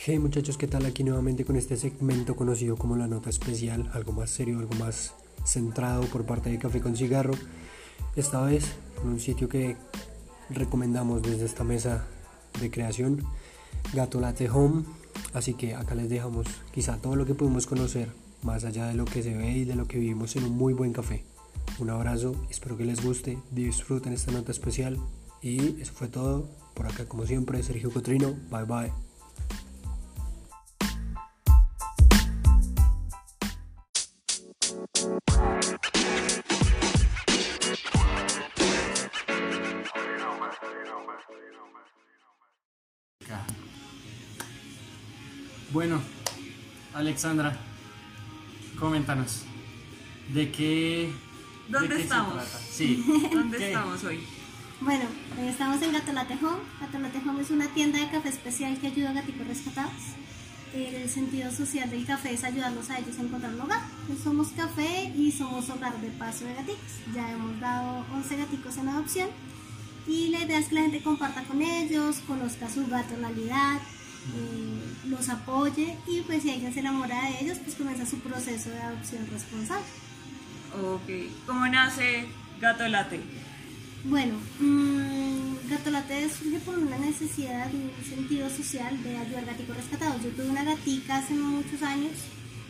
Hey muchachos, ¿qué tal? Aquí nuevamente con este segmento conocido como la nota especial, algo más serio, algo más centrado por parte de Café con Cigarro. Esta vez en un sitio que recomendamos desde esta mesa de creación, Gato Latte Home. Así que acá les dejamos quizá todo lo que pudimos conocer, más allá de lo que se ve y de lo que vivimos en un muy buen café. Un abrazo, espero que les guste, disfruten esta nota especial y eso fue todo. Por acá como siempre, Sergio Cotrino, bye bye. Bueno, Alexandra, coméntanos. ¿De qué. ¿Dónde de qué se estamos? trata? Sí. ¿Dónde ¿Qué? estamos hoy? Bueno, eh, estamos en Gato. Gato Latte Home es una tienda de café especial que ayuda a gaticos rescatados. El sentido social del café es ayudarlos a ellos a encontrar un hogar. Pues somos café y somos hogar de paso de gaticos. Ya hemos dado 11 gaticos en adopción y la idea es que la gente comparta con ellos, conozca su gatonalidad, eh, los apoye y pues si alguien se enamora de ellos, pues comienza su proceso de adopción responsable. Ok. ¿Cómo nace Gato Late? Bueno, mmm, Gatolate surge por una necesidad y un sentido social de ayudar gaticos rescatados. Yo tuve una gatica hace muchos años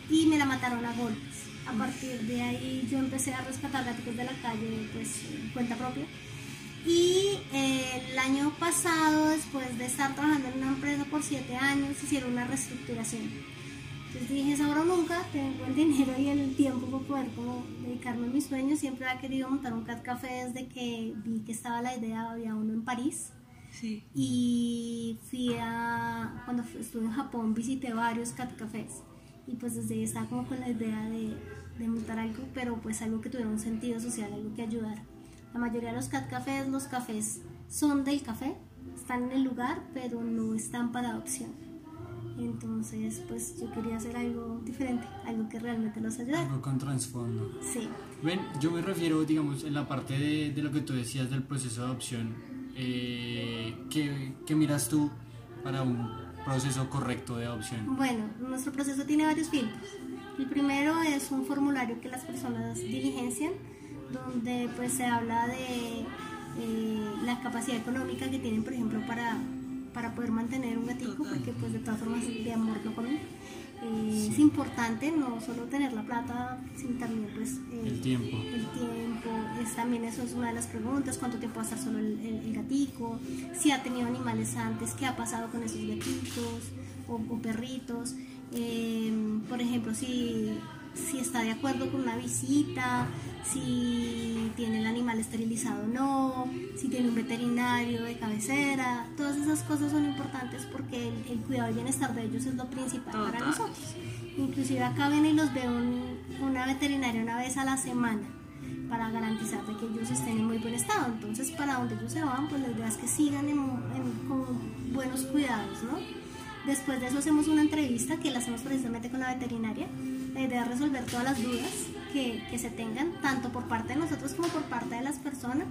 y me la mataron a golpes. A partir de ahí yo empecé a rescatar gaticos de la calle, pues en cuenta propia. Y eh, el año pasado, después de estar trabajando en una empresa por siete años, hicieron una reestructuración. Entonces dije, es ahora nunca, tengo el dinero y el tiempo para poder como dedicarme a mis sueños. Siempre había querido montar un cat café desde que vi que estaba la idea, había uno en París. Sí. Y fui a, cuando estuve en Japón, visité varios cat cafés. Y pues desde ahí estaba como con la idea de, de montar algo, pero pues algo que tuviera un sentido social, algo que ayudara. La mayoría de los cat cafés, los cafés son del café, están en el lugar, pero no están para adopción. Entonces, pues yo quería hacer algo diferente, algo que realmente los ayudara. Algo con trasfondo. Sí. Ven, yo me refiero, digamos, en la parte de, de lo que tú decías del proceso de adopción. Eh, ¿qué, qué miras tú para un proceso correcto de adopción? Bueno, nuestro proceso tiene varios filtros. El primero es un formulario que las personas diligencian, donde pues se habla de eh, la capacidad económica que tienen, por ejemplo, para, para poder mantener un gatito, Total. porque pues de todas formas de amor no comen. Eh, Es importante no solo tener la plata, sino también pues eh, El tiempo. el tiempo, es, también eso es una de las preguntas, cuánto tiempo va a estar solo el, el- el gatico, si ha tenido animales antes, qué ha pasado con esos gatitos o, o perritos, Eh, por ejemplo, si, si está de acuerdo con una visita, si tiene el animal esterilizado o no, si tiene un veterinario de cabecera, todas esas cosas son importantes porque el, el cuidado y bienestar de ellos es lo principal para Total. nosotros. Inclusive acá ven y los veo un- una veterinaria una vez a la semana para garantizar de que ellos estén en muy buen estado. Entonces, para donde ellos se van, pues la idea es que sigan en, en- con buenos cuidados, ¿no? Después de eso hacemos una entrevista que la hacemos precisamente con la veterinaria. La idea es resolver todas las dudas que, que se tengan, tanto por parte de nosotros como por parte de las personas.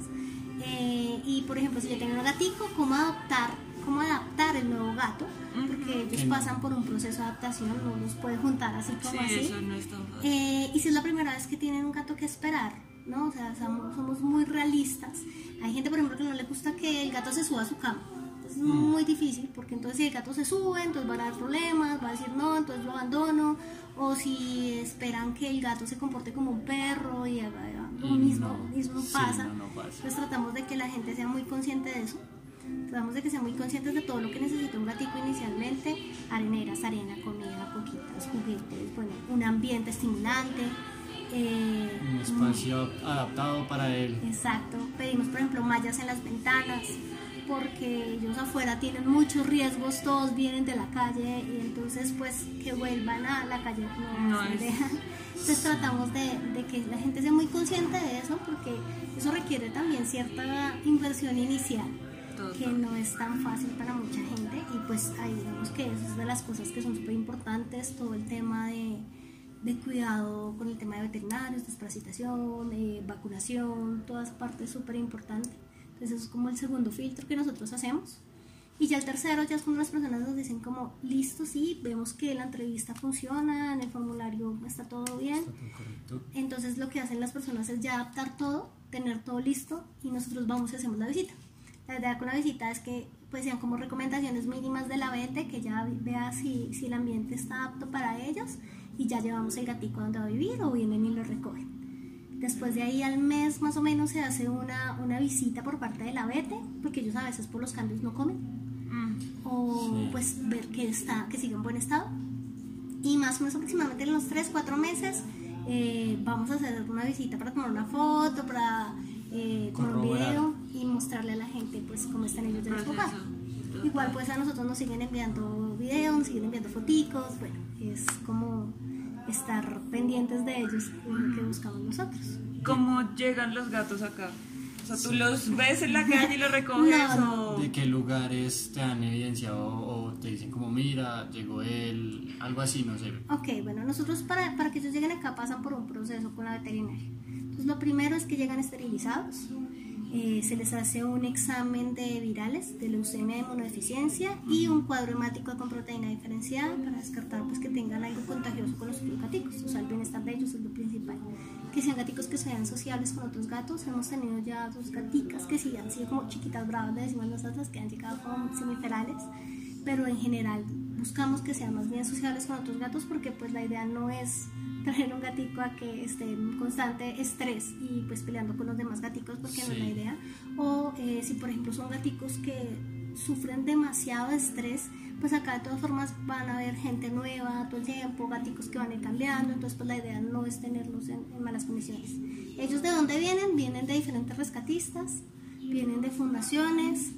Eh, y, por ejemplo, si yo tengo un gatico, ¿cómo adoptar? ¿Cómo adaptar el nuevo gato? Porque ellos pasan por un proceso de adaptación, no los puede juntar así Sí, como así. eso no es tan fácil. Eh, y si es la primera vez que tienen un gato que esperar, ¿no? O sea, somos, somos muy realistas. Hay gente, por ejemplo, que no le gusta que el gato se suba a su cama. Es muy difícil porque entonces si el gato se sube, entonces van a haber problemas, va a decir no, entonces lo abandono. O si esperan que el gato se comporte como un perro y lo mismo, no, mismo sí, pasa. no, no pasa. Entonces tratamos de que la gente sea muy consciente de eso. Tratamos de que sean muy conscientes de todo lo que necesita un gatico inicialmente, areneras, arena, comida, coquitas, juguetes, bueno, un ambiente estimulante. eh, Un espacio adaptado para él. Exacto. Pedimos, por ejemplo, mallas en las ventanas, porque ellos afuera tienen muchos riesgos, todos vienen de la calle y entonces pues que vuelvan a la calle no, No es-. Entonces tratamos de, de que la gente sea muy consciente de eso, porque eso requiere también cierta inversión inicial que Total. no es tan fácil para mucha gente y pues ahí digamos que eso es de las cosas que son súper importantes, todo el tema de, de cuidado con el tema de veterinarios, desparasitación, eh, vacunación, toda esa parte es súper importante. Entonces eso es como el segundo filtro que nosotros hacemos. Y ya el tercero ya es cuando las personas nos dicen como, listo, sí, vemos que la entrevista funciona, en el formulario está todo bien. Está todo correcto. Entonces lo que hacen las personas es ya adaptar todo, tener todo listo y nosotros vamos y hacemos la visita. La idea con la visita es que pues sean como recomendaciones mínimas de la VT, que ya vea si, si el ambiente está apto para ellos y ya llevamos el gatico donde va a vivir o vienen y lo recogen. Después de ahí al mes más o menos se hace una, una visita por parte de la VT, porque ellos a veces por los cambios no comen Mm. o Sí. pues ver que está que sigue en buen estado y más o menos aproximadamente en los 3 4 meses eh, vamos a hacer una visita para tomar una foto para eh, tomar un video y mostrarle a la gente pues cómo están ellos de hogar Proceso. igual pues a nosotros nos siguen enviando videos nos siguen enviando foticos bueno es como estar pendientes de ellos es lo que buscamos nosotros ¿Cómo llegan los gatos acá? O sea, ¿tú los ves en la calle y los recoges No, o...? ¿De qué lugares te han evidenciado o te dicen como mira, llegó él, algo así, no sé? Ok, bueno, nosotros para, para que ellos lleguen acá pasan por un proceso con la veterinaria. Entonces, lo primero es que llegan esterilizados, eh, se les hace un examen de virales, de leucemia de inmunodeficiencia y un cuadro hemático con proteína diferenciada para descartar pues, que tengan algo contagioso con los gaticos. O sea, el bienestar de ellos es lo principal. Que sean gaticos que sean sociables con otros gatos. Hemos tenido ya dos gaticas que sí han sido como chiquitas bravas, le decimos nosotros, que han llegado como semiferales pero en general buscamos que sean más bien sociables con otros gatos porque pues la idea no es traer un gatico a que esté en constante estrés y pues peleando con los demás gaticos porque no es la Sí. idea o eh, si por ejemplo son gaticos que sufren demasiado estrés pues acá de todas formas van a haber gente nueva todo el tiempo, gaticos que van a ir cambiando, entonces pues la idea no es tenerlos en, en malas condiciones. ¿Ellos de dónde vienen? Vienen de diferentes rescatistas, vienen de fundaciones,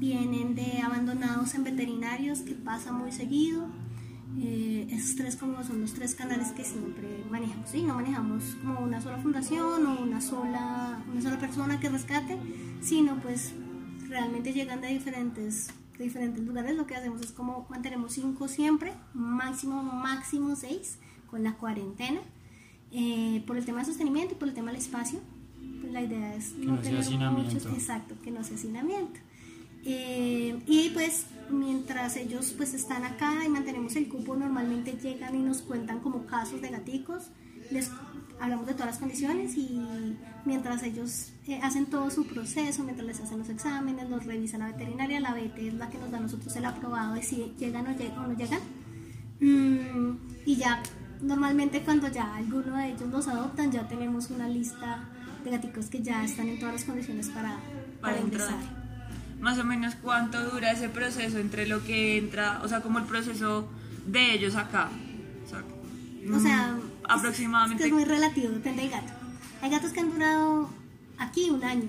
vienen de abandonados en veterinarios que pasa muy seguido. Eh, esos tres como son los tres canales que siempre manejamos, ¿sí? No manejamos como una sola fundación o una sola, una sola persona que rescate, sino pues realmente llegan de diferentes, de diferentes lugares. Lo que hacemos es como mantenemos cinco siempre, máximo, máximo seis con la cuarentena, eh, por el tema de sostenimiento y por el tema del espacio. Pues la idea es no hacinamiento. muchos, exacto, que no sea hacinamiento. Eh, y pues mientras ellos pues están acá y mantenemos el cupo, normalmente llegan y nos cuentan como casos de gaticos, les hablamos de todas las condiciones y mientras ellos eh, hacen todo su proceso, mientras les hacen los exámenes, los revisa la veterinaria, la VT es la que nos da a nosotros el aprobado de si llegan o, lleg- o no llegan. Mm, y ya normalmente cuando ya alguno de ellos los adoptan, ya tenemos una lista de gaticos que ya están en todas las condiciones para, Para entrar. ingresar. Más o menos cuánto dura ese proceso entre lo que entra, o sea, como el proceso de ellos acá. O sea, O sea, mm, es- aproximadamente. Es, que es muy relativo, depende del gato. Hay gatos que han durado aquí un año,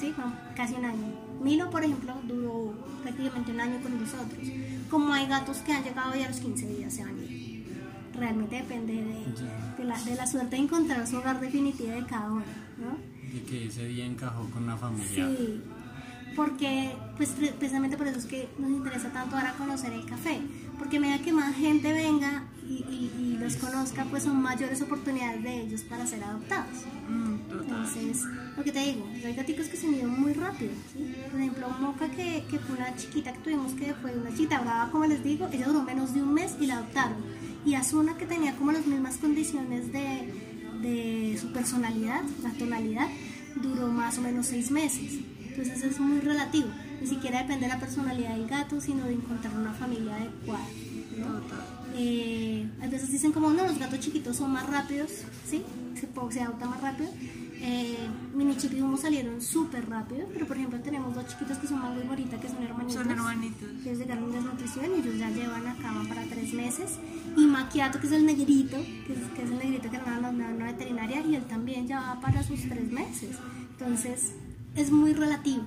¿sí? Casi un año. Milo, por ejemplo, duró prácticamente un año con nosotros. Como hay gatos que han llegado y a los 15 días se van a ir. Realmente depende de, Ya. de la, de la suerte de encontrar su hogar definitivo de cada uno, ¿no? De que ese día encajó con una familia. Sí, porque pues pre- precisamente por eso es que nos interesa tanto ahora conocer el café, porque a medida que más gente venga y, y- y los conozca, pues son mayores oportunidades de ellos para ser adoptados. Mm. Entonces, lo que te digo, hay gaticos que se ido muy rápido, ¿sí? Por ejemplo, Moca, que, que fue una chiquita que tuvimos que fue una chiquita brava, como les digo, ella duró menos de un mes y la adoptaron. Y Azuna, que tenía como las mismas condiciones de, de su personalidad, la tonalidad, duró más o menos seis meses. Entonces es muy relativo. Ni siquiera depende de la personalidad del gato, sino de encontrar una familia adecuada. ¿no? Eh, a veces dicen como no, los gatos chiquitos son más rápidos, ¿sí? Se, se adopta más rápido. Eh, mini chip y Humo salieron súper rápido, pero por ejemplo tenemos dos chiquitos que son Mango y Morita, que son hermanitos. Son hermanitos. Ellos llegaron de desnutrición y ellos ya llevan acá van para tres meses. Y Maquiato, que es el negrito, que es, que es el negrito que nos da una, una veterinaria, y él también ya va para sus tres meses. Entonces, es muy relativo.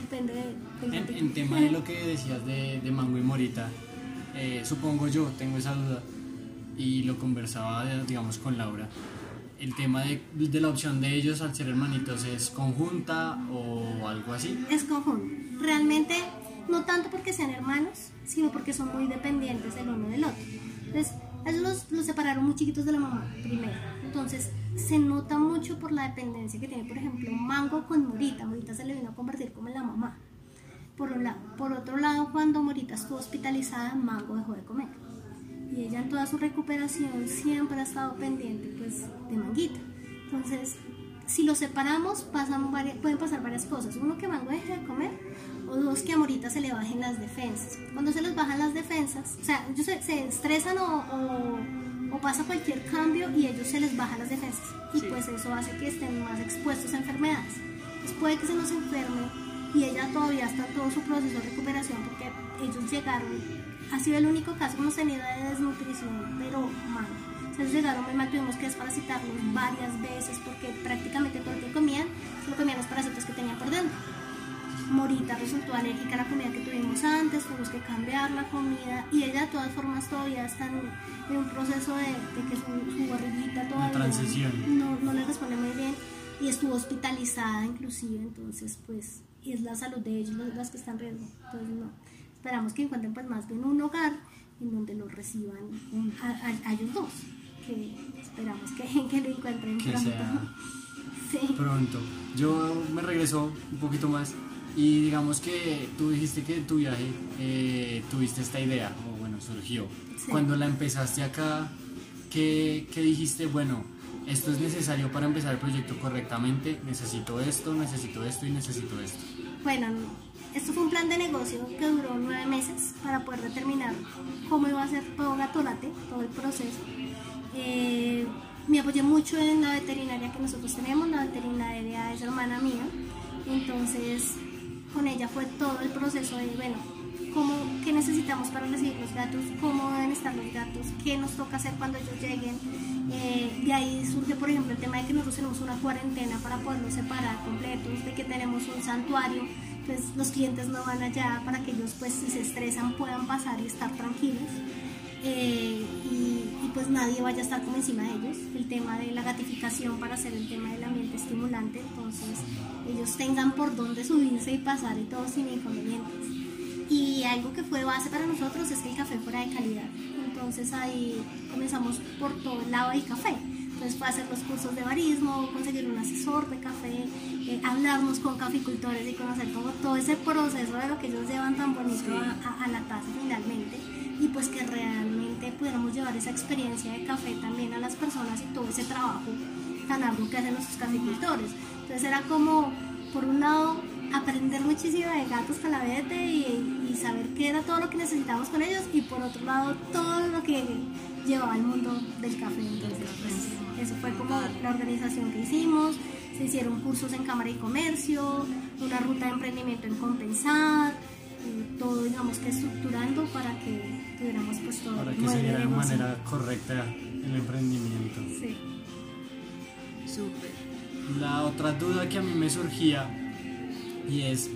Depende de, En, en tema de lo que decías de, de Mango y Morita, eh, supongo yo, tengo esa duda, y lo conversaba, digamos, con Laura. El tema de, de la opción de ellos al ser hermanitos es conjunta o algo así. es conjunto. Realmente, no tanto porque sean hermanos, sino porque son muy dependientes el uno del otro. Entonces, los, los separaron muy chiquitos de la mamá, primero. Entonces, se nota mucho por la dependencia que tiene, por ejemplo, Mango con Morita. Morita se le vino a convertir como la mamá. por un lado. Por otro lado, cuando Morita estuvo hospitalizada, Mango dejó de comer. Y ella en toda su recuperación siempre ha estado pendiente pues, de Manguita. Entonces, si lo separamos, pasan varias- pueden pasar varias cosas. Uno, que Mango deje de comer, o dos, que a Morita se le bajen las defensas. Cuando se les bajan las defensas, o sea, ellos se, se estresan o, o- o pasa cualquier cambio y ellos se les bajan las defensas. Y Sí. pues eso hace que estén más expuestos a enfermedades. Entonces puede que se nos enferme y ella todavía está en todo su proceso de recuperación porque ellos llegaron, ha sido el único caso que hemos tenido de desnutrición, pero mal. Entonces llegaron muy mal, tuvimos que desparasitarlos varias veces porque prácticamente todo lo que comían, solo comían los parásitos que tenían por dentro. Morita resultó alérgica a la comida que tuvimos antes, tuvimos que cambiar la comida y ella de todas formas todavía está en, un proceso de, de que su, su barriguita todavía. No, no le responde muy bien y estuvo hospitalizada inclusive, entonces pues es la salud de ellos las- que están en riesgo. Entonces no, esperamos que encuentren pues más bien un hogar en donde los reciban a, a- a ellos dos, que esperamos que, que lo encuentren Que pronto. sea Sí. pronto. Yo me regreso un poquito más y digamos que tú dijiste que en tu viaje eh, tuviste esta idea, o bueno, surgió. Sí. Cuando la empezaste acá, ¿qué, qué dijiste? Bueno, esto es necesario para empezar el proyecto correctamente, necesito esto, necesito esto y necesito esto. Bueno, esto fue un plan de negocio que duró nueve meses para poder determinar cómo iba a ser todo Gatolate, todo el proceso. Eh, me apoyé mucho en la veterinaria que nosotros tenemos, la veterinaria es hermana mía, entonces con ella fue todo el proceso de, bueno, cómo, qué necesitamos para recibir los gatos, cómo deben estar los gatos, qué nos toca hacer cuando ellos lleguen. Eh, de ahí surge, por ejemplo, el tema de que nosotros tenemos una cuarentena para poderlos separar completos, de que tenemos un santuario, pues los clientes no van allá para que ellos, pues si se estresan, puedan pasar y estar tranquilos. Eh, y, y, pues nadie vaya a estar como encima de ellos. El tema de la gatificación para hacer el tema del ambiente estimulante, entonces ellos tengan por dónde subirse y pasar y todo sin inconvenientes. Y algo que fue base para nosotros es que el café fuera de calidad. Entonces ahí comenzamos por todo el lado del café. Entonces fue hacer los cursos de barismo, conseguir un asesor de café, eh, hablarnos con caficultores y conocer como todo ese proceso de lo que ellos llevan tan bonito a, a- a la taza finalmente. Y pues que realmente pudiéramos llevar esa experiencia de café también a las personas y todo ese trabajo tan arduo que hacen nuestros caficultores. Entonces era como, por un lado, aprender muchísimo de gatos calavete y, saber qué era todo lo que necesitábamos con ellos y por otro lado todo lo que llevaba al mundo del café. Entonces, pues, eso fue como la organización que hicimos. Se hicieron cursos en Cámara y Comercio, una ruta de emprendimiento en Compensar, y todo digamos que estructurando para que tuviéramos pues todo Para que se diera de manera correcta el emprendimiento. Sí. Súper. La otra duda que a mí me surgía y es,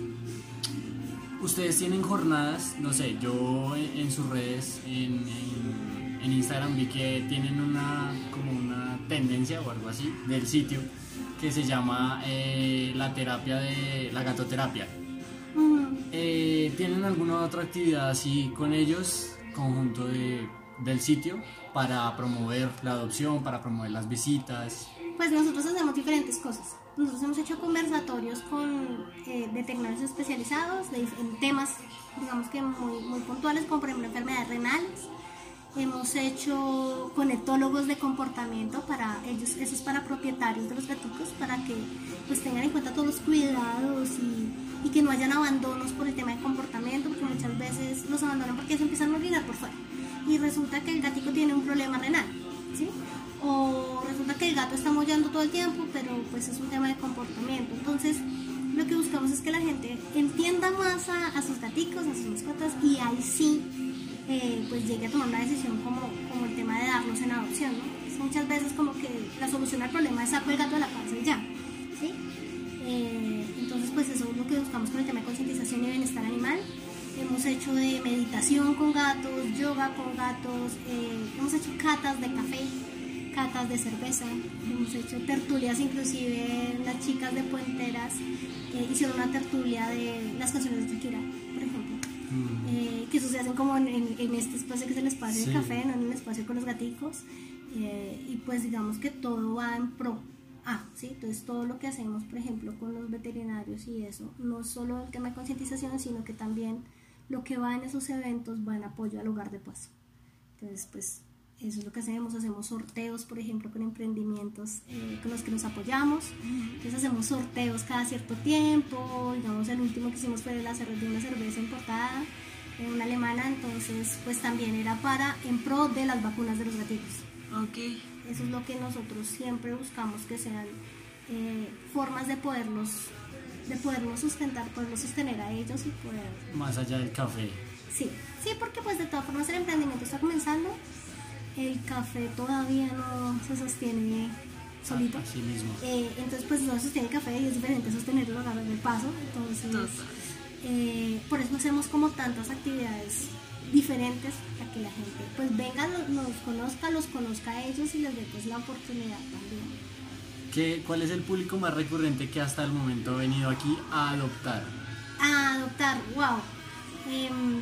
ustedes tienen jornadas, no sé, yo en, sus redes, en, en- en Instagram vi que tienen una como una tendencia o algo así del sitio que se llama eh, la terapia de la gatoterapia. Eh, ¿Tienen alguna otra actividad así con ellos, conjunto de, del sitio, para promover la adopción, para promover las visitas? Pues nosotros hacemos diferentes cosas. Nosotros hemos hecho conversatorios con eh, veterinarios especializados de en temas, digamos que muy, muy puntuales, como por ejemplo enfermedades renales. Hemos hecho con etólogos de comportamiento para ellos, eso es para propietarios de los gaticos, para que pues tengan en cuenta todos los cuidados y, y que no hayan abandonos por el tema de comportamiento, porque muchas veces los abandonan porque se empiezan a orinar por fuera. Y resulta que el gatico tiene un problema renal, ¿sí? o resulta que el gato está mollando todo el tiempo, pero pues es un tema de comportamiento. Entonces, lo que buscamos es que la gente entienda más a, a sus gaticos, a sus mascotas, y ahí sí, eh, pues llegue a tomar una decisión como, como el tema de darlos en adopción, ¿no? Muchas veces como que la solución al problema es saco el gato de la panza y ya, ¿sí? Eh, eso es lo que buscamos con el tema de concientización y bienestar animal. Hemos hecho de meditación con gatos, yoga con gatos, eh, hemos hecho catas de café, catas de cerveza, hemos hecho tertulias, inclusive las chicas de Puenteras eh, hicieron una tertulia de las canciones de Shakira, por ejemplo. Eh, que eso se hacen como en, en- en este espacio que es el espacio Sí. de café, no en el espacio con los gaticos. Eh, y pues digamos que todo va en pro Ah, sí, entonces todo lo que hacemos, por ejemplo, con los veterinarios y eso, no solo el tema de concientización, sino que también lo que va en esos eventos va en apoyo al hogar de paso. Entonces, pues eso es lo que hacemos, hacemos sorteos, por ejemplo, con emprendimientos eh, con los que nos apoyamos. Entonces hacemos sorteos cada cierto tiempo, digamos, el último que hicimos fue de, la, de una cerveza importada, una alemana, entonces pues también era para, en pro de las vacunas de los gatitos. Ok. Eso es lo que nosotros siempre buscamos que sean eh, formas de poderlos, de poderlos sustentar, poderlos sostener a ellos y poder... Más allá del café. Sí, sí, porque pues de todas formas el emprendimiento está comenzando, el café todavía no se sostiene solito. Así mismo. Eh, entonces pues no se sostiene el café y es diferente sostenerlo a la vez del paso. Entonces, Total. eh, por eso hacemos como tantas actividades diferentes para que la gente pues venga, los, nos conozca, los conozca a ellos y les dé pues la oportunidad también. ¿Qué, ¿Cuál es el público más recurrente que hasta el momento ha venido aquí a adoptar? A adoptar, wow. Em,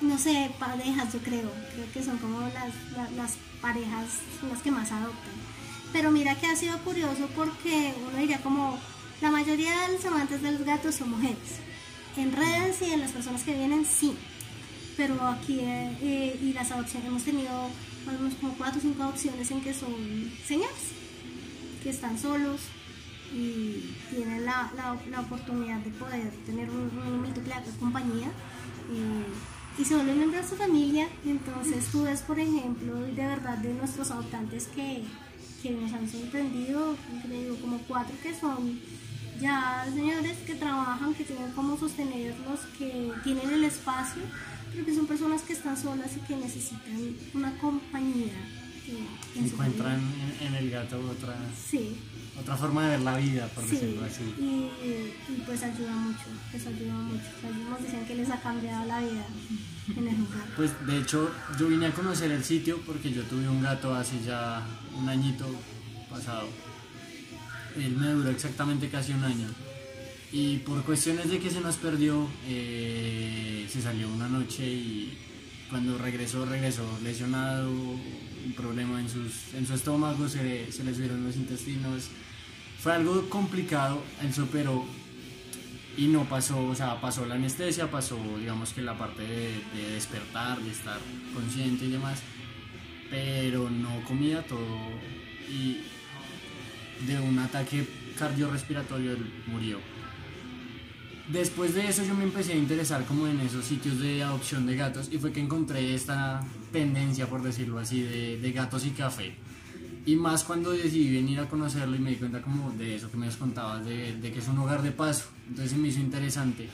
no sé, parejas yo creo, creo que son como las, la- las parejas las que más adoptan. Pero mira que ha sido curioso porque uno diría como la mayoría de los amantes de los gatos son mujeres. En redes y en las personas que vienen, sí. Pero aquí eh, eh, y las adopciones hemos tenido como cuatro o cinco adopciones en que son señores que están solos y tienen la, la, oportunidad de poder tener un, un múltiple de compañía eh, y se vuelven miembros de su familia. Entonces tú ves, por ejemplo, de verdad de nuestros adoptantes que, que nos han sorprendido, digo, como cuatro que son ya señores que trabajan, que tienen cómo sostenerlos, que tienen el espacio, pero que son personas que están solas y que necesitan una compañía. su Encuentran en, en el gato otra. Sí, otra forma de ver la vida, por Sí, decirlo así. y, y pues ayuda mucho, les ayuda mucho. O sea, ellos nos dicen que les ha cambiado la vida en el lugar. Pues de hecho yo vine a conocer el sitio porque yo tuve un gato hace ya un añito pasado. Él me duró exactamente casi un año. Y por cuestiones de que se nos perdió, eh, se salió una noche y cuando regresó, regresó lesionado, un problema en, sus, en su estómago, se, se le subieron los intestinos. Fue algo complicado, él se y no pasó, o sea, pasó la anestesia, pasó, digamos que la parte de, de despertar, de estar consciente y demás, pero no comía todo y de un ataque cardiorrespiratorio él murió. Después de eso yo me empecé a interesar como en esos sitios de adopción de gatos y fue que encontré esta tendencia, por decirlo así, de, de gatos y café. Y más cuando decidí venir a conocerlo y me di cuenta como de eso que me contabas, de, de que es un hogar de paso. Entonces se me hizo interesante.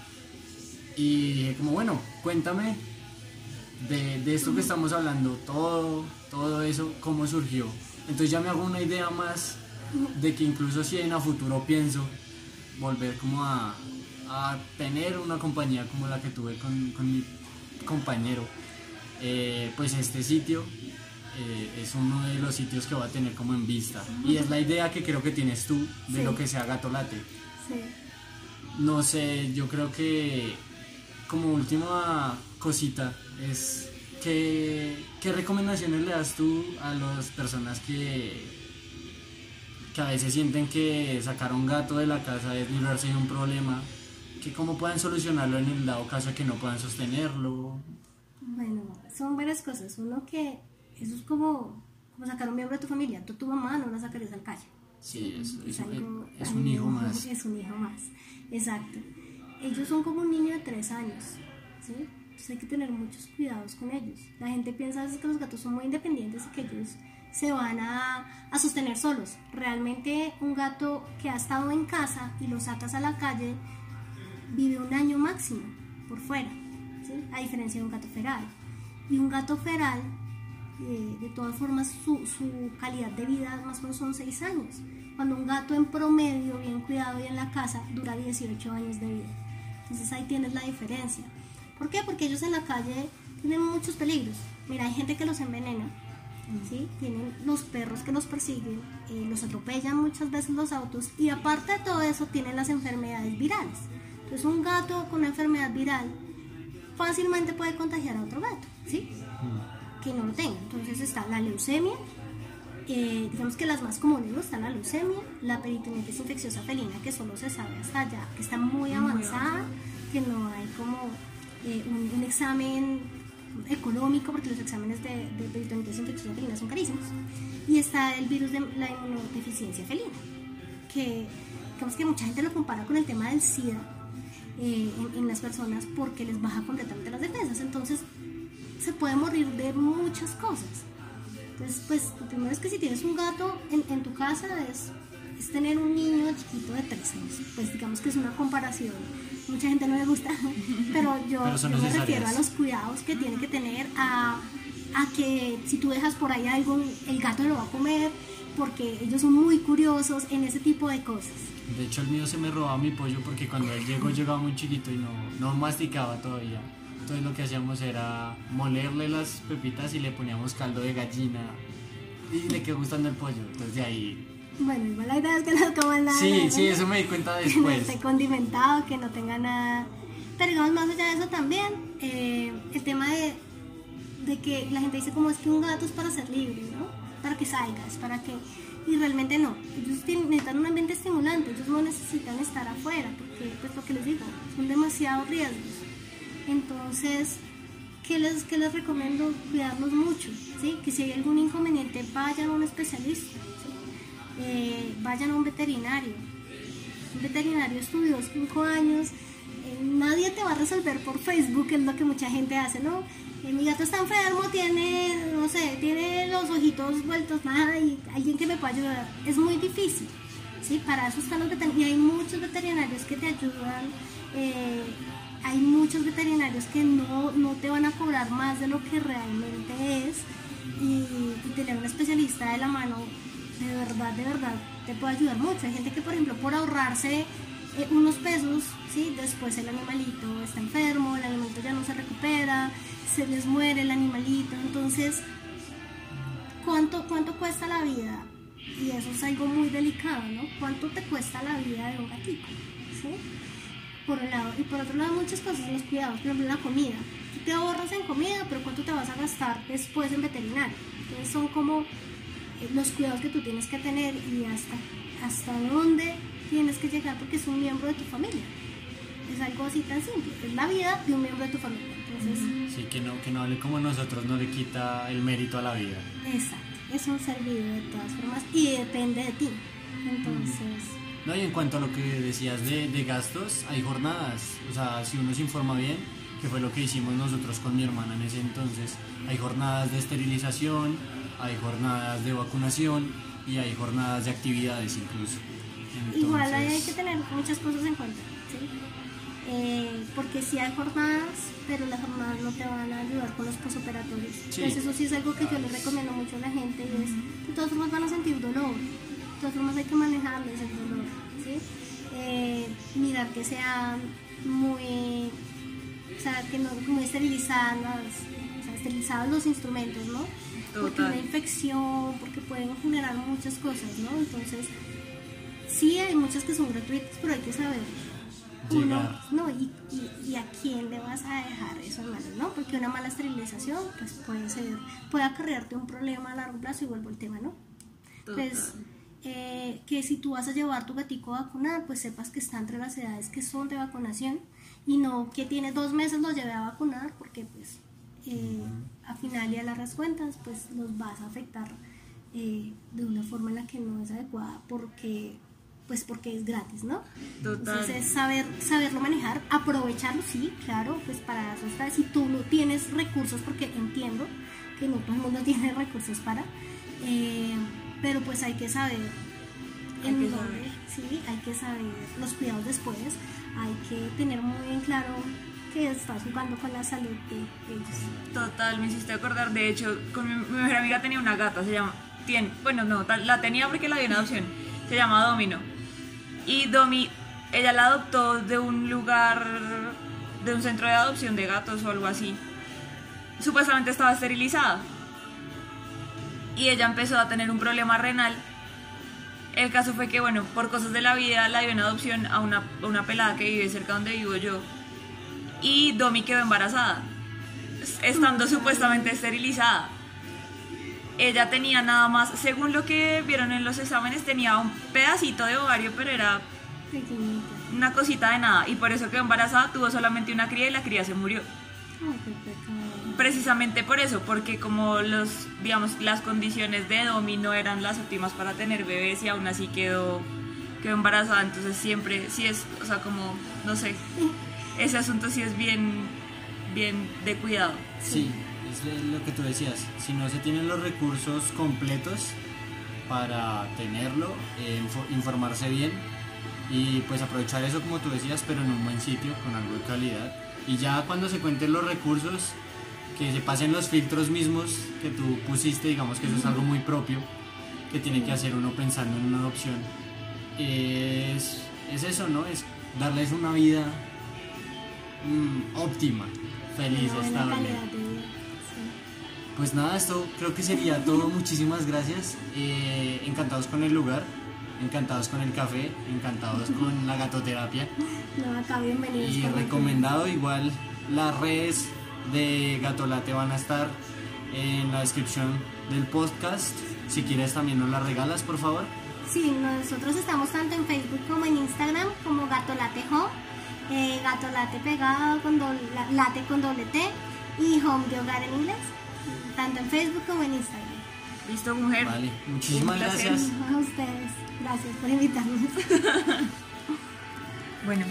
Y dije como, bueno, cuéntame de, de esto que estamos hablando, todo, todo eso, cómo surgió. Entonces ya me hago una idea más de que incluso si en a futuro pienso volver como a, a tener una compañía como la que tuve con, con mi compañero, eh, pues este sitio eh, es uno de los sitios que va a tener como en vista. Y es la idea que creo que tienes tú de Sí. lo que sea Gatolate. Sí. No sé, yo creo que como última cosita es que, qué recomendaciones le das tú a las personas que, que a veces sienten que sacar a un gato de la casa es librarse de un problema, que cómo pueden solucionarlo en el dado caso que no puedan sostenerlo. Bueno, son varias cosas. Uno que eso es como, como sacar un miembro de tu familia. Tú, tu mamá, no la sacarías al calle. Sí, es, es- Es algo- es un hijo más. Es un hijo más, exacto. Ellos son como un niño de tres años, ¿sí? Entonces hay que tener muchos cuidados con ellos. La gente piensa que los gatos son muy independientes y que ellos se van a, a sostener solos. Realmente un gato que ha estado en casa y lo sacas a la calle vive un año máximo por fuera, ¿sí? a diferencia de un gato feral. Y un gato feral, eh, de todas formas, su, su calidad de vida más o menos son 6 años. Cuando un gato en promedio, bien cuidado y en la casa, dura 18 años de vida. Entonces ahí tienes la diferencia. ¿Por qué? Porque ellos en la calle tienen muchos peligros. Mira, hay gente que los envenena, ¿sí? Tienen los perros que los persiguen, eh, los atropellan muchas veces los autos y aparte de todo eso tienen las enfermedades virales. Entonces un gato con una enfermedad viral fácilmente puede contagiar a otro gato, ¿sí? Que no lo tenga. Entonces está la leucemia, eh, digamos que las más comunes ¿no? están la leucemia, la peritonitis infecciosa felina, que solo se sabe hasta allá, que está muy avanzada, que no hay como eh, un, un examen económico, porque los exámenes de, de peritonitis infecciosa felina son carísimos. Y está el virus de la inmunodeficiencia felina, que digamos que mucha gente lo compara con el tema del SIDA eh, en, en las personas porque les baja completamente las defensas. Entonces, se puede morir de muchas cosas. Entonces, pues, lo primero es que si tienes un gato en, en tu casa es, es tener un niño chiquito de tres años. Pues digamos que es una comparación. Mucha gente no le gusta, pero yo, Pero son yo me necesarias. refiero a los cuidados que tiene que tener, a, a que si tú dejas por ahí algo, el gato lo va a comer, porque ellos son muy curiosos en ese tipo de cosas. De hecho, el mío se me robaba mi pollo porque cuando él llegó, llegaba muy chiquito y no, no masticaba todavía. Entonces lo que hacíamos era molerle las pepitas y le poníamos caldo de gallina y le quedó gustando el pollo. Entonces de ahí... Bueno, igual la idea es que no coman nada. Sí, sí, eso me di cuenta que no después. esté condimentado, que no tenga nada. Pero digamos, más allá de eso también, eh, el tema de, de que la gente dice como es que un gato es para ser libre, ¿no? Para que salgas, para que... Y realmente no. Ellos necesitan un ambiente estimulante, ellos no necesitan estar afuera, porque pues lo que les digo, son demasiados riesgos. Entonces, ¿qué les, qué les recomiendo? Cuidarlos mucho, ¿sí? Que si hay algún inconveniente, vayan a un especialista. Eh, vayan a un veterinario. Un veterinario estudió cinco años, eh, nadie te va a resolver por Facebook, es lo que mucha gente hace, ¿no? Mi gato está enfermo, tiene, no sé, tiene los ojitos vueltos, nada, y alguien que me pueda ayudar. Es muy difícil, ¿sí? Para eso están los veterinarios, y hay muchos veterinarios que te ayudan. eh, hay muchos veterinarios que no, no te van a cobrar más de lo que realmente es y tener un especialista de la mano de verdad, de verdad te puede ayudar mucho. Hay gente que por ejemplo por ahorrarse eh, unos pesos, ¿sí? después el animalito está enfermo, el animalito ya no se recupera, se les muere el animalito, entonces ¿cuánto, cuánto cuesta la vida? Y eso es algo muy delicado, ¿no? ¿Cuánto te cuesta la vida de un gatito? ¿Sí? por un lado. Y por otro lado, muchas cosas los cuidados, por ejemplo, la comida. Tú te ahorras en comida, pero ¿cuánto te vas a gastar después en veterinario? Entonces son como eh, los cuidados que tú tienes que tener y hasta, hasta dónde tienes que llegar porque es un miembro de tu familia. Es algo así tan simple. Es la vida de un miembro de tu familia. Entonces, Sí, que no, que no hable como nosotros no le quita el mérito a la vida. exacto. Es un ser vivo de todas formas y depende de ti. Entonces, No, y en cuanto a lo que decías de, de gastos, hay jornadas. O sea, si uno se informa bien, que fue lo que hicimos nosotros con mi hermana en ese entonces, hay jornadas de esterilización, hay jornadas de vacunación y hay jornadas de actividades incluso. Igual hay que tener muchas cosas en cuenta, ¿sí? Eh, porque sí hay jornadas, pero las jornadas no te van a ayudar con los posoperatorios. Sí. Entonces eso sí es algo que yo le recomiendo mucho a la gente y es, de todas formas van a sentir dolor, de todas formas hay que manejarles el dolor, ¿sí? Eh, mirar que sean muy, o sea, que no muy esterilizadas, o sea, esterilizados los instrumentos, ¿no? Porque una infección, porque pueden generar muchas cosas, ¿no? Entonces, sí hay muchas que son gratuitas, pero hay que saber uno, no, y, y- y a quién le vas a dejar eso en manos, ¿no? Porque una mala esterilización, pues puede ser, puede acarrearte un problema a largo plazo y vuelvo el tema, ¿no? Pues, eh, que si tú vas a llevar tu gatico a vacunar, pues sepas que está entre las edades que son de vacunación y no que tiene dos meses lo lleve a vacunar, porque pues eh, a final y a largas cuentas, pues los vas a afectar eh, de una forma en la que no es adecuada, porque pues porque es gratis, ¿no? Total. Entonces es saber, saberlo manejar, aprovecharlo, sí, claro, pues para eso está, si tú no tienes recursos, porque entiendo que no todo el mundo tiene recursos para, eh, pero pues hay que saber Hay en que dónde, saber. sí, hay que saber los cuidados después, hay que tener muy bien claro que estás jugando con la salud de ellos. Total, me hiciste acordar. De hecho, con mi, mi mejor amiga tenía una gata, se llama. Tiene, bueno, no, la tenía porque la dio en adopción. Se llama Domino. Y Domi, ella la adoptó de un lugar, de un centro de adopción de gatos o algo así. Supuestamente estaba esterilizada. Y ella empezó a tener un problema renal. El caso fue que, bueno, por cosas de la vida la dio en adopción a una, a una pelada que vive cerca donde vivo yo. Y Domi quedó embarazada, estando supuestamente esterilizada. Ella tenía nada más, según lo que vieron en los exámenes, tenía un pedacito de ovario, pero era Pequeñita. una cosita de nada. Y por eso quedó embarazada, tuvo solamente una cría y la cría se murió. Ay, qué pecado. Precisamente por eso, porque como los, digamos, las condiciones de Domi no eran las óptimas para tener bebés y aún así quedó, quedó embarazada, entonces siempre, sí es, o sea, como, no sé, ese asunto sí es bien, bien de cuidado. Sí, es lo que tú decías. Si no se tienen los recursos completos para tenerlo, eh, info- informarse bien y pues aprovechar eso como tú decías, pero en un buen sitio, con algo de calidad. Y ya cuando se cuenten los recursos, que se pasen los filtros mismos que tú pusiste, digamos que eso es algo muy propio que tiene que hacer uno pensando en una adopción. Es, es eso, ¿no? Es darles una vida mm, óptima, feliz, buena estable. Pues nada, esto creo que sería todo. Muchísimas gracias. Eh, encantados con el lugar, encantados con el café, encantados con la gatoterapia. No, acá bienvenidos. Y recomendado igual las redes de Gatolate van a estar en la descripción del podcast. Si quieres también nos las regalas, por favor. Sí, nosotros estamos tanto en Facebook como en Instagram como Gato Late Home, eh, Gato Late pegado con doble, late con doble T y Home de hogar en inglés, tanto en Facebook como en Instagram. ¿Listo, mujer? Vale, muchísimas gracias. A ustedes, gracias por invitarnos. Bueno,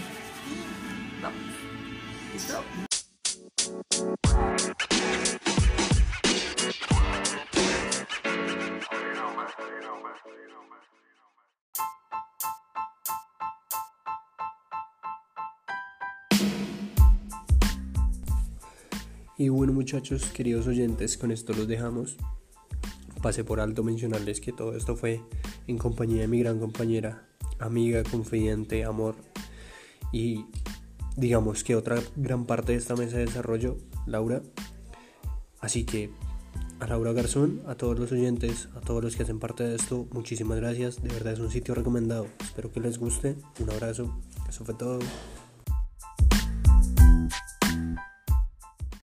Y bueno muchachos, queridos oyentes, con esto los dejamos. Pasé por alto mencionarles que todo esto fue en compañía de mi gran compañera, amiga, confidente, amor. Y digamos que otra gran parte de esta mesa de desarrollo, Laura. Así que a Laura Garzón, a todos los oyentes, a todos los que hacen parte de esto, muchísimas gracias. De verdad es un sitio recomendado. Espero que les guste. Un abrazo. Eso fue todo.